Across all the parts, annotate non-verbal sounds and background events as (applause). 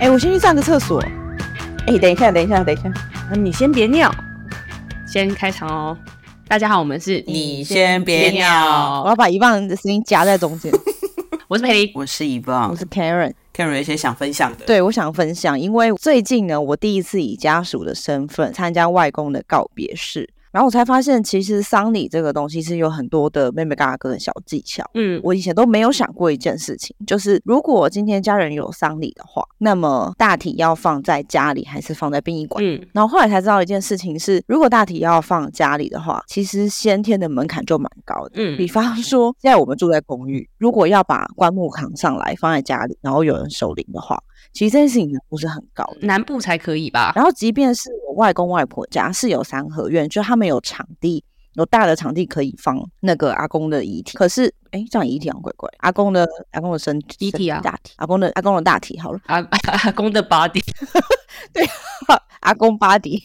哎、我先去上个厕所。哎、等一下，等一下，等一下。那你先别尿，先开场哦。大家好，我们是你先别尿我要把一棒的声音夹在中间。(laughs) 我是佩妮。我是一棒我是 Karen。，Karen 有一些想分享的。对，我想分享，因为最近呢，我第一次以家属的身份参加外公的告别式，然后我才发现，其实丧礼这个东西是有很多的妹妹嘎嘎的小技巧。嗯，我以前都没有想过一件事情，就是如果今天家人有丧礼的话，那么大体要放在家里还是放在殡仪馆？嗯，然后后来才知道一件事情是，如果大体要放家里的话，其实先天的门槛就蛮高的。嗯比方说，现在我们住在公寓，如果要把棺木扛上来放在家里，然后有人守灵的话，其实这件事情难度是很高的。南部才可以吧？然后，即便是我外公外婆家是有三合院，就他们有场地，有大的场地可以放那个阿公的遗体。可是，哎，这样遗体好像怪怪。阿公的阿公的身遗体啊大体，阿公的阿公的大体好了，阿阿公的 body，(laughs) 对阿公 body。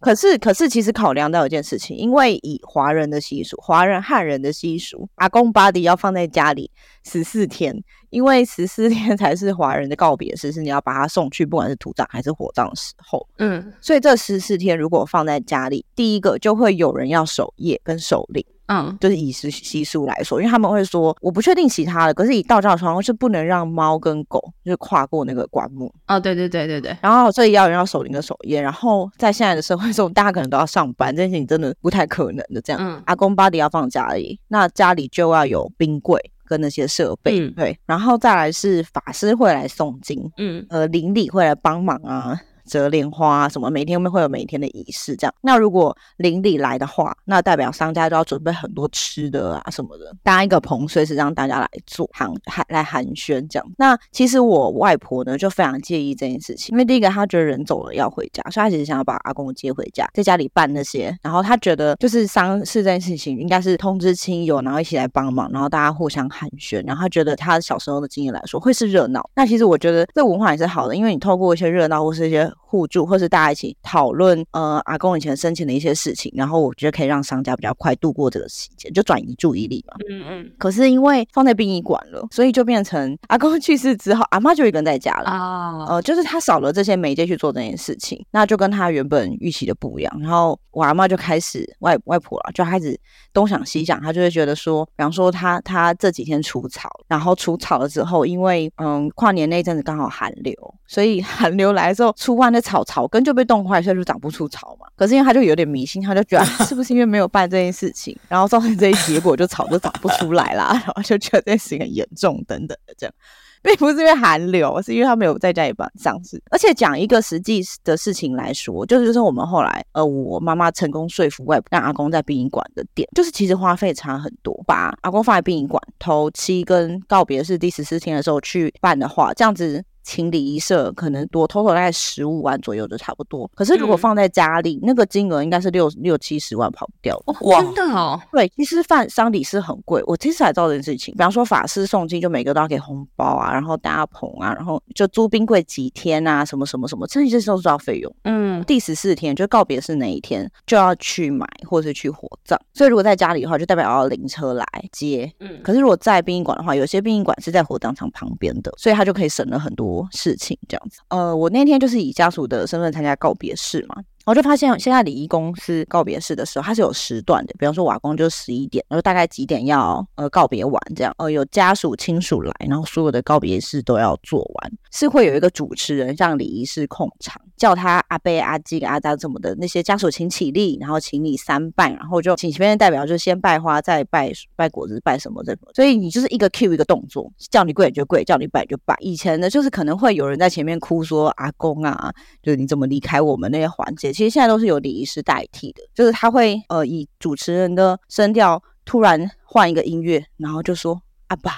可是，可是，其实考量到一件事情，因为以华人的习俗，华人汉人的习俗，阿公 body 要放在家里十四天，因为十四天 (laughs) 才是华人的告别式，是你要把他送去，不管是土葬还是火葬的时候。嗯所以这十四天如果放在家里，第一个就会有人要守夜跟守灵，嗯就是以习习俗来说，因为他们会说，我不确定其他的，可是以道教的传统是不能让猫跟狗就是跨过那个棺木，哦，对对对对对，然后所以要有人要守灵跟守夜，然后在现在的社会中，大家可能都要上班，这件事情真的不太可能的。这样，嗯阿公巴迪要放家里，那家里就要有冰柜跟那些设备，嗯。对，然后再来是法师会来诵经，嗯。呃，邻里会来帮忙啊，折莲花啊什么，每天会有每天的仪式这样。那如果邻里来的话，那代表商家就要准备很多吃的啊什么的，搭一个棚，随时让大家来做寒寒来寒暄这样。那其实我外婆呢就非常介意这件事情，因为第一个她觉得人走了要回家，所以她其实想要把阿公接回家，在家里办那些。然后她觉得就是丧事这件事情应该是通知亲友，然后一起来帮忙，然后大家互相寒暄。然后她觉得她小时候的经验来说会是热闹。那其实我觉得这文化也是好的，因为你透过一些热闹或是一些互助，或是大家一起讨论呃阿公以前生前的一些事情，然后我觉得可以让商家比较快度过这个期间，就转移注意力嘛。嗯嗯可是因为放在殡仪馆了，所以就变成阿公去世之后，阿妈就一个人在家了。啊，呃，就是他少了这些媒介去做这件事情，那就跟他原本预期的不一样。然后我阿妈就开始外外婆了，就开始东想西想，她就会觉得说，比方说她她这几天除草，然后除草了之后，因为嗯跨年那阵子刚好寒流，所以 (laughs) 寒流来之后，除那草草根就被冻坏，所以就长不出草嘛。可是因为他就有点迷信，他就觉得是不是因为没有办这件事情，然后造成这一结果，就草就长不出来啦，(laughs) 然后就觉得这件事情很严重等等的这样。并不是因为寒流，是因为他没有在家里办丧事。而且讲一个实际的事情来说，就是就是我们后来，呃，我妈妈成功说服外婆让阿公在殡仪馆的店，就是其实花费差很多。把阿公放在殡仪馆，头七跟告别式第十四天的时候去办的话，这样子。请礼仪社可能多 total 大概十五万左右就差不多，可是如果嗯放在家里，那个金额应该是六六七十万跑不掉哇真的哦，对，其实饭丧礼是很贵，我其实才知道这件事情。比方说法师诵经，就每个都要给红包啊，然后搭棚啊，然后就租冰柜几天啊，什么什么什么，这些都是要费用。嗯第十四天就告别是哪一天就要去买或是去火葬，所以如果在家里的话，就代表要灵车来接。嗯可是如果在殡仪馆的话，有些殡仪馆是在火葬场旁边的，所以他就可以省了很多事情这样子。呃，我那天就是以家属的身份参加告别式嘛，我就发现现在礼仪公司告别式的时候，它是有时段的，比方说瓦工就十一点，然后大概几点要呃告别完这样，呃有家属亲属来，然后所有的告别式都要做完，是会有一个主持人让礼仪师控场，叫他阿贝、阿基、阿达什么的那些家属请起立，然后请你三拜，然后就请前面的代表就先拜花，再拜拜果子，拜什么这种，所以你就是一个 cue 一个动作，叫你跪你就跪，叫你拜就拜。以前呢，就是可能会有人在前面哭说阿公啊，就是你怎么离开我们那些环节，其实现在都是由礼仪师代替的，就是他会呃以主持人的声调突然换一个音乐，然后就说阿爸，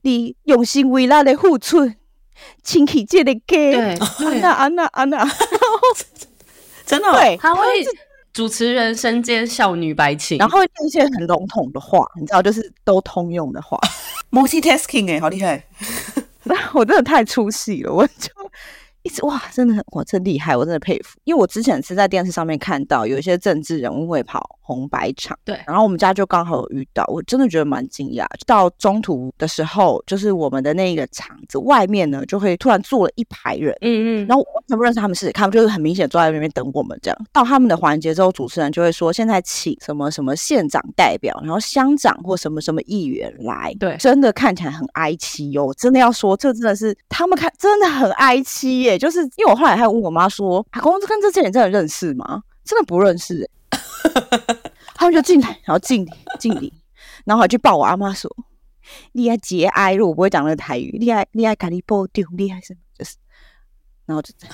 你用心为咱的付出，请起这个家，对安娜安娜安娜，(laughs) 真的、哦，对，他会主持人身兼少女白情，然后会讲一些很笼统的话，你知道，就是都通用的话。(laughs) multitasking 哎、好厉害！那 (laughs) 我真的太出戏了，我就一直哇，真的很哇，真厉害，我真的佩服。因为我之前是在电视上面看到有一些政治人物会跑红白场，对，然后我们家就刚好有遇到，我真的觉得蛮惊讶。到中途的时候，就是我们的那个场子外面呢，就会突然坐了一排人，嗯嗯，然后我全不认识他们是，他们就是很明显坐在那边等我们这样。到他们的环节之后，主持人就会说，现在请什么什么县长代表，然后乡长或什么什么议员来，对真的看起来很哀戚哦，真的要说，这真的是他们看真的很哀戚耶，就是因为我后来还问我妈说，阿公跟这些人真的认识吗？真的不认识耶，他们就进来，然后敬礼敬礼，然后还去抱我阿妈说，你爱节哀，如果我不会讲那个台语，你爱你爱咖喱波丢，厉害什么？就是，然后就这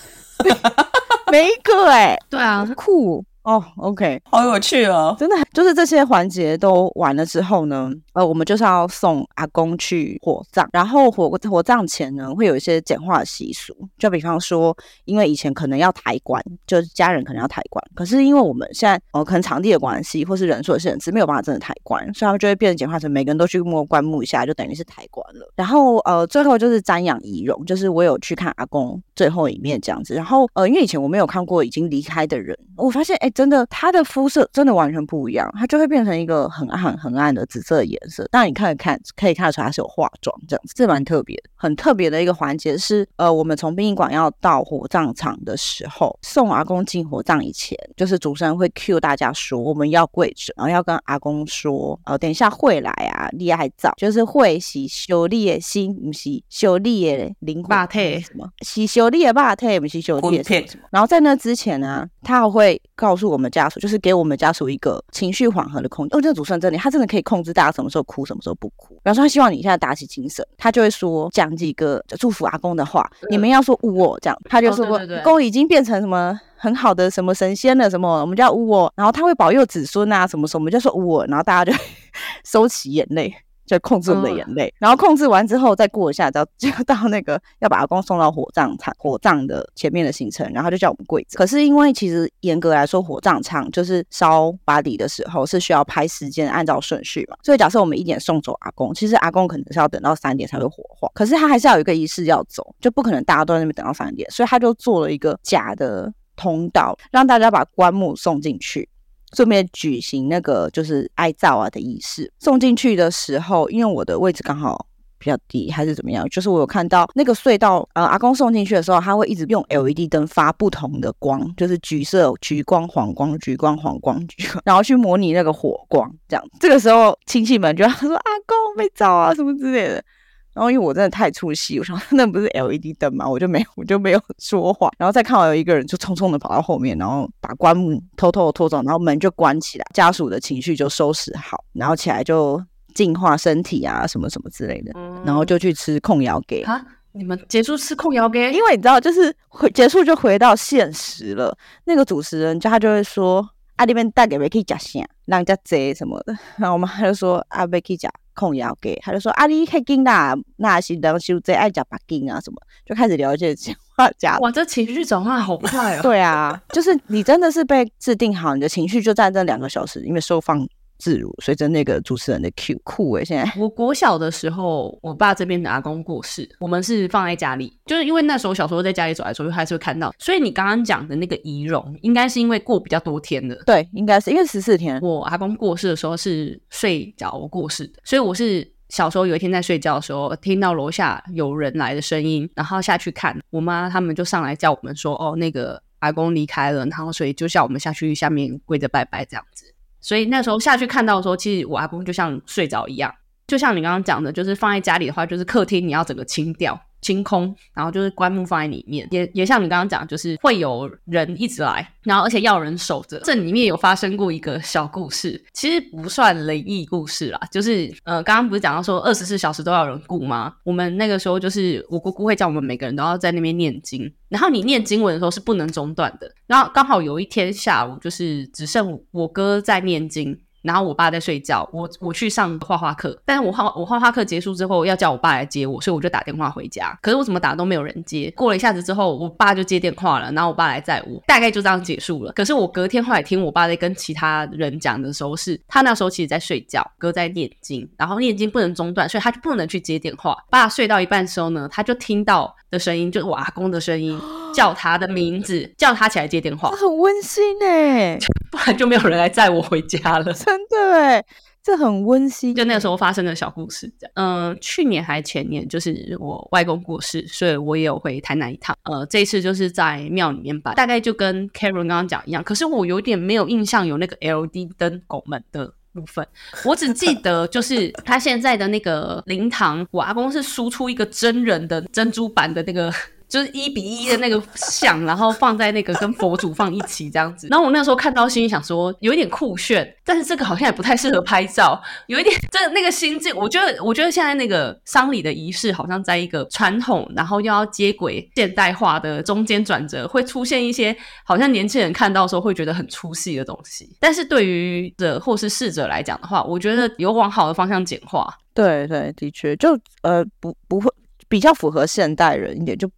样。(laughs) 没一个哎、对啊，酷哦，OK，好有趣哦。真的就是这些环节都完了之后呢，呃，我们就是要送阿公去火葬，然后火火葬前呢，会有一些简化的习俗，就比方说，因为以前可能要抬棺，就是家人可能要抬棺，可是因为我们现在呃可能场地的关系，或是人数的限制，没有办法真的抬棺，所以他们就会变成简化成每个人都去摸棺木一下，就等于是抬棺了。然后呃，最后就是瞻仰遗容，就是我有去看阿公最后一面这样子。然后呃，因为以前我没有看过已经离开的人，我发现哎，真的他的肤色真的完全不一样，他就会变成一个很暗很暗的紫色的颜色。但你看得看可以看得出来他是有化妆这样子，这蛮特别的。很特别的一个环节是呃，我们从殡仪馆要到火葬场的时候，送阿公进火葬以前，就是主持人会 cue 大家说我们要跪着，然后要跟阿公说，呃，等一下会来啊，你还早，就是会洗修你的心，不是修你的灵魂。肉体什么？洗修你的肉体，不是修你的什么什么。然后在那之前呢，他还会告诉我们家属，就是给我们家属一个情绪缓和的空间。哦，这个主持人真的，他真的可以控制大家什么时候哭，什么时候不哭。比方说，他希望你现在打起精神，他就会说讲几个祝福阿公的话，你们要说呜哦，这样他就说哦对对对公已经变成什么。很好的什么神仙了什么，我们叫呜哦，然后他会保佑子孙啊什么什么，我们就说呜哦，然后大家就 (laughs) 收起眼泪，就控制我们的眼泪，然后控制完之后再过一下，就 (laughs) 就到那个要把阿公送到火葬场火葬的前面的行程，然后就叫我们跪着。可是因为其实严格来说，火葬场就是烧巴底的时候是需要拍时间按照顺序嘛，所以假设我们一点送走阿公，其实阿公可能是要等到三点才会火化，可是他还是要有一个仪式要走，就不可能大家都在那边等到三点，所以他就做了一个假的通道，让大家把棺木送进去。顺便举行那个就是哀悼啊的仪式。送进去的时候，因为我的位置刚好比较低，还是怎么样，就是我有看到那个隧道，呃，阿公送进去的时候，他会一直用 LED 灯发不同的光，就是橘色、橘光、黄光、橘光、黄光、橘光，然后去模拟那个火光，这样。这个时候亲戚们就要说阿公被找啊什么之类的。然后因为我真的太出戏，我想那不是 LED 灯吗？我就没有，我就没有 (laughs) 说话。然后再看到有一个人就匆匆的跑到后面，然后把棺木偷偷的拖走，然后门就关起来，家属的情绪就收拾好，然后起来就净化身体啊，什么什么之类的，然后就去吃控窑给。啊，你们结束吃控窑给，因为你知道，就是回结束就回到现实了。那个主持人就他就会说：“啊，那边大概可以讲啥，让人家贼什么的。(laughs) ”然后我妈就说：“啊，，Vicky 讲控窑给。”他就说：“啊，你黑金啦，那是当修最爱讲把金啊什么。”就开始聊一些讲话家。哇，这情绪转换好快哦。对啊，(laughs) 就是你真的是被制定好，你的情绪就在这两个小时，因为收放自如，随着那个主持人的 Q 酷诶、现在 (laughs) 我国小的时候，我爸这边的阿公过世，我们是放在家里，就是因为那时候小时候在家里走来走去，还是会看到。所以你刚刚讲的那个仪容，应该是因为过比较多天的。对，应该是因为十四天，我阿公过世的时候是睡着过世的，所以我是小时候有一天在睡觉的时候，听到楼下有人来的声音，然后下去看，我妈他们就上来叫我们说，哦，那个阿公离开了，然后所以就叫我们下去下面跪着拜拜这样子。所以那时候下去看到的时候，其实我阿公就像睡着一样，就像你刚刚讲的，就是放在家里的话，就是客厅你要整个清掉。清空，然后就是棺木放在里面，也也像你刚刚讲，就是会有人一直来，然后而且要人守着。这里面有发生过一个小故事，其实不算灵异故事啦，就是呃，刚刚不是讲到说二十四小时都要有人顾吗？我们那个时候就是我姑姑会叫我们每个人都要在那边念经，然后你念经文的时候是不能中断的。然后刚好有一天下午，就是只剩我哥在念经。然后我爸在睡觉，我我去上画画课，但是我画我画画课结束之后要叫我爸来接我，所以我就打电话回家。可是我怎么打都没有人接。过了一下子之后，我爸就接电话了，然后我爸来载我，大概就这样结束了。可是我隔天后来听我爸在跟其他人讲的时候，是他那时候其实在睡觉，哥在念经，然后念经不能中断，所以他就不能去接电话。爸睡到一半的时候呢，他就听到的声音，就是我阿公的声音，(gasps) 叫他的名字，叫他起来接电话，很温馨哎，(laughs) 不然就没有人来载我回家了。真的哎，这很温馨。就那个时候发生的小故事。嗯，去年还前年，就是我外公过世，所以我也有回台南一趟。呃，这一次就是在庙里面办，大概就跟 Karen 刚刚讲一样。可是我有点没有印象有那个 LED 灯拱门的部分，我只记得就是他现在的那个灵堂，我阿公是输出一个真人的珍珠版的那个。就是一比一的那个像，然后放在那个跟佛祖放一起这样子。然后我那时候看到，心里想说有一点酷炫，但是这个好像也不太适合拍照，有一点这那个心境。我觉得，我觉得现在那个丧礼的仪式好像在一个传统，然后又要接轨现代化的中间转折，会出现一些好像年轻人看到时候会觉得很出戏的东西。但是对于的或是逝者来讲的话，我觉得有往好的方向简化。对对，的确，就呃不不会比较符合现代人一点就。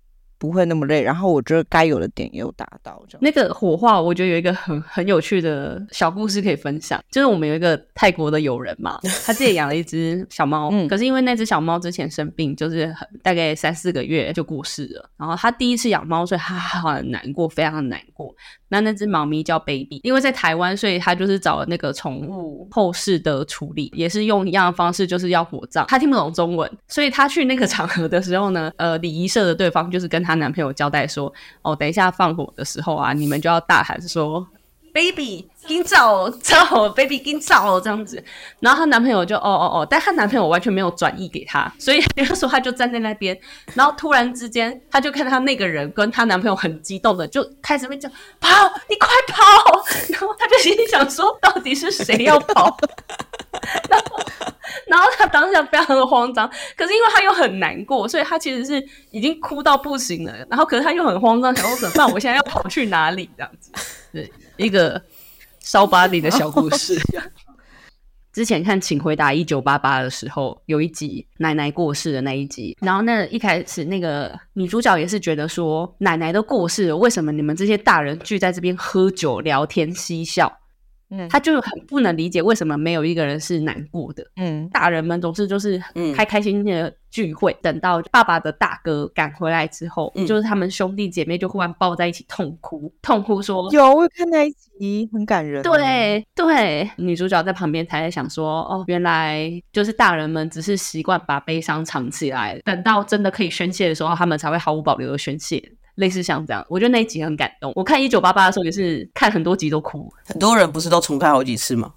不会那么累，然后我觉得该有的点也有达到。这样那个火化，我觉得有一个很很有趣的小故事可以分享，就是我们有一个泰国的友人嘛，(laughs) 他自己养了一只小猫，嗯，可是因为那只小猫之前生病，就是很大概三四个月就过世了。然后他第一次养猫，所以他很难过，非常的难过。那那只猫咪叫 Baby，因为在台湾，所以他就是找了那个宠物后事的处理，也是用一样的方式，就是要火葬。他听不懂中文，所以他去那个场合的时候呢，呃，礼仪社的对方就是跟她男朋友交代说，哦，等一下放火的时候啊，你们就要大喊说。baby，今早 (laughs) 早，baby 今早这样子，然后她男朋友就哦哦哦，但她男朋友完全没有转移给她，所以那个时候她就站在那边，然后突然之间，她就看到那个人跟她男朋友很激动的就开始被叫跑，你快跑，(laughs) 然后她就心里想说，到底是谁要跑？(laughs) 然后，然后她当下非常的慌张，可是因为她又很难过，所以她其实是已经哭到不行了，然后可是她又很慌张，想说怎么办？我现在要跑去哪里？这样子，对。一个烧巴里的小故事。(laughs) 之前看《请回答一九八八》的时候，有一集奶奶过世的那一集，然后那一开始那个女主角也是觉得说，奶奶都过世了，为什么你们这些大人聚在这边喝酒聊天嬉笑？他就很不能理解为什么没有一个人是难过的。嗯，大人们总是就是开开心心的聚会，等到爸爸的大哥赶回来之后，就是他们兄弟姐妹就忽然抱在一起痛哭，痛哭说：“有我看那一集很感人。”对对，女主角在旁边才在想说：“哦，原来就是大人们只是习惯把悲伤藏起来，等到真的可以宣泄的时候，他们才会毫无保留的宣泄。”类似像这样，我觉得那一集很感动。我看一九八八的时候也是看很多集都哭，很多人不是都重看好几次吗？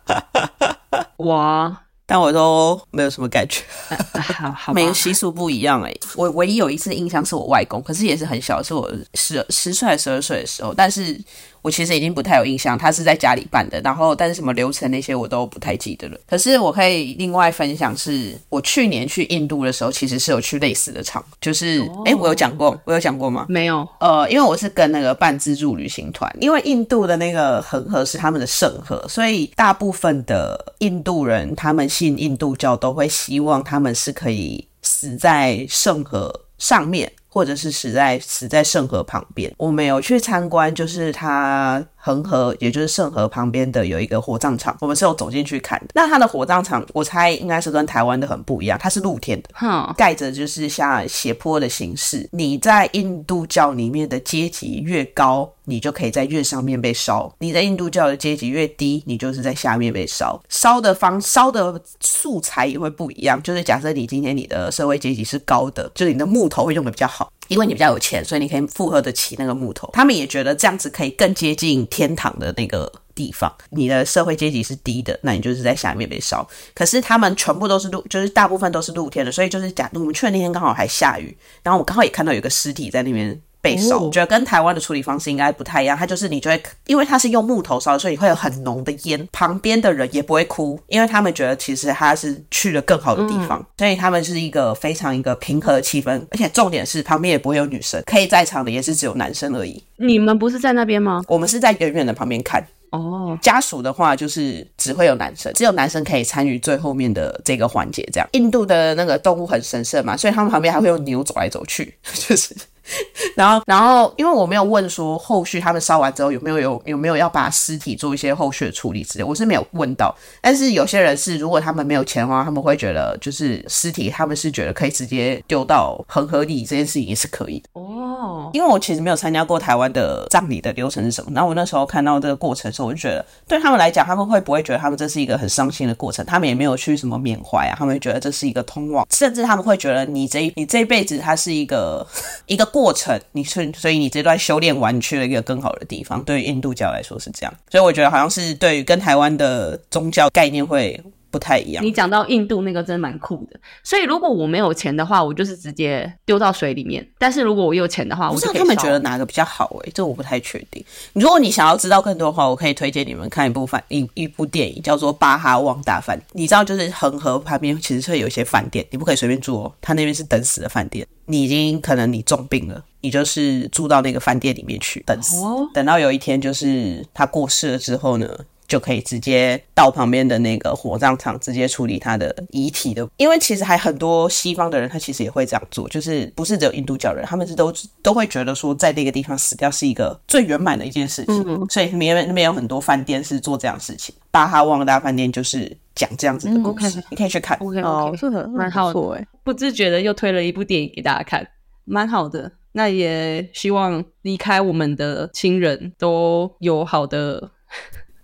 (laughs) 哇！但我都没有什么感觉，(laughs) 好好，每个习俗不一样哎。我唯一有一次印象是我外公，可是也是很小，是我十十岁十二岁的时候，但是。我其实已经不太有印象，他是在家里办的，然后但是什么流程那些我都不太记得了。可是我可以另外分享，是我去年去印度的时候，其实是有去类似的场，就是哎，我有讲过，我有讲过吗？没有，呃，因为我是跟那个半自助旅行团，因为印度的那个恒河是他们的圣河，所以大部分的印度人他们信印度教都会希望他们是可以死在圣河上面。或者是死在死在圣河旁边，我没有去参观，就是他恒河，也就是圣河旁边的有一个火葬场，我们是有走进去看的。那它的火葬场，我猜应该是跟台湾的很不一样，它是露天的，盖着就是像斜坡的形式。你在印度教里面的阶级越高。你就可以在越上面被烧。你在印度教的阶级越低，你就是在下面被烧。烧的方烧的素材也会不一样。就是假设你今天你的社会阶级是高的，就是你的木头会用的比较好，因为你比较有钱，所以你可以负荷得起那个木头。他们也觉得这样子可以更接近天堂的那个地方。你的社会阶级是低的，那你就是在下面被烧。可是他们全部都是露，就是大部分都是露天的，所以就是假我们去的那天刚好还下雨，然后我刚好也看到有个尸体在那边。被烧，觉得跟台湾的处理方式应该不太一样。它就是你就会，因为它是用木头烧，所以会有很浓的烟。旁边的人也不会哭，因为他们觉得其实他是去了更好的地方，所以他们是一个非常一个平和的气氛。而且重点是旁边也不会有女生，可以在场的也是只有男生而已。你们不是在那边吗？我们是在远远的旁边看。哦，家属的话就是只会有男生，只有男生可以参与最后面的这个环节。这样，印度的那个动物很神圣嘛，所以他们旁边还会有牛走来走去，(laughs) 就是。(laughs) 然后，然后，因为我没有问说后续他们烧完之后有没有有有没有要把尸体做一些后续的处理之类，我是没有问到。但是有些人是，如果他们没有钱的话，他们会觉得就是尸体，他们是觉得可以直接丢到恒河里，这件事情也是可以的。哦，因为我其实没有参加过台湾的葬礼的流程是什么，然后我那时候看到这个过程的时候，我就觉得对他们来讲，他们会不会觉得他们这是一个很伤心的过程？他们也没有去什么缅怀啊，他们觉得这是一个通往，(laughs) 甚至他们会觉得你这你这一辈子它是一个一个过程，你是所以你这段修炼完你去了一个更好的地方。对于印度教来说是这样，所以我觉得好像是对于跟台湾的宗教概念会。不太一样。你讲到印度那个真的蛮酷的，所以如果我没有钱的话，我就是直接丢到水里面；但是如果我有钱的话，我不知道就可以烧他们觉得哪个比较好诶、这我不太确定。如果你想要知道更多的话，我可以推荐你们看一部饭一一部电影，叫做《巴哈旺大饭》。你知道，就是恒河旁边其实会有一些饭店，你不可以随便住哦，他那边是等死的饭店。你已经可能你重病了，你就是住到那个饭店里面去等死，哦等到有一天就是他过世了之后呢，就可以直接到旁边的那个火葬场直接处理他的遗体的。因为其实还很多西方的人，他其实也会这样做，就是不是只有印度教人，他们是都都会觉得说，在那个地方死掉是一个最圆满的一件事情。所以那边那边有很多饭店是做这样的事情。巴哈旺大饭店就是讲这样子的故事你可以去看。OK 哦 OK，，是很蛮好的哎。不自觉的又推了一部电影给大家看，蛮好的。那也希望离开我们的亲人都有好的、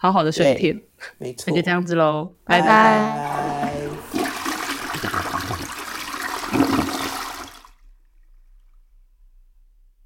好好的水对天。没错那就这样子喽，拜拜。拜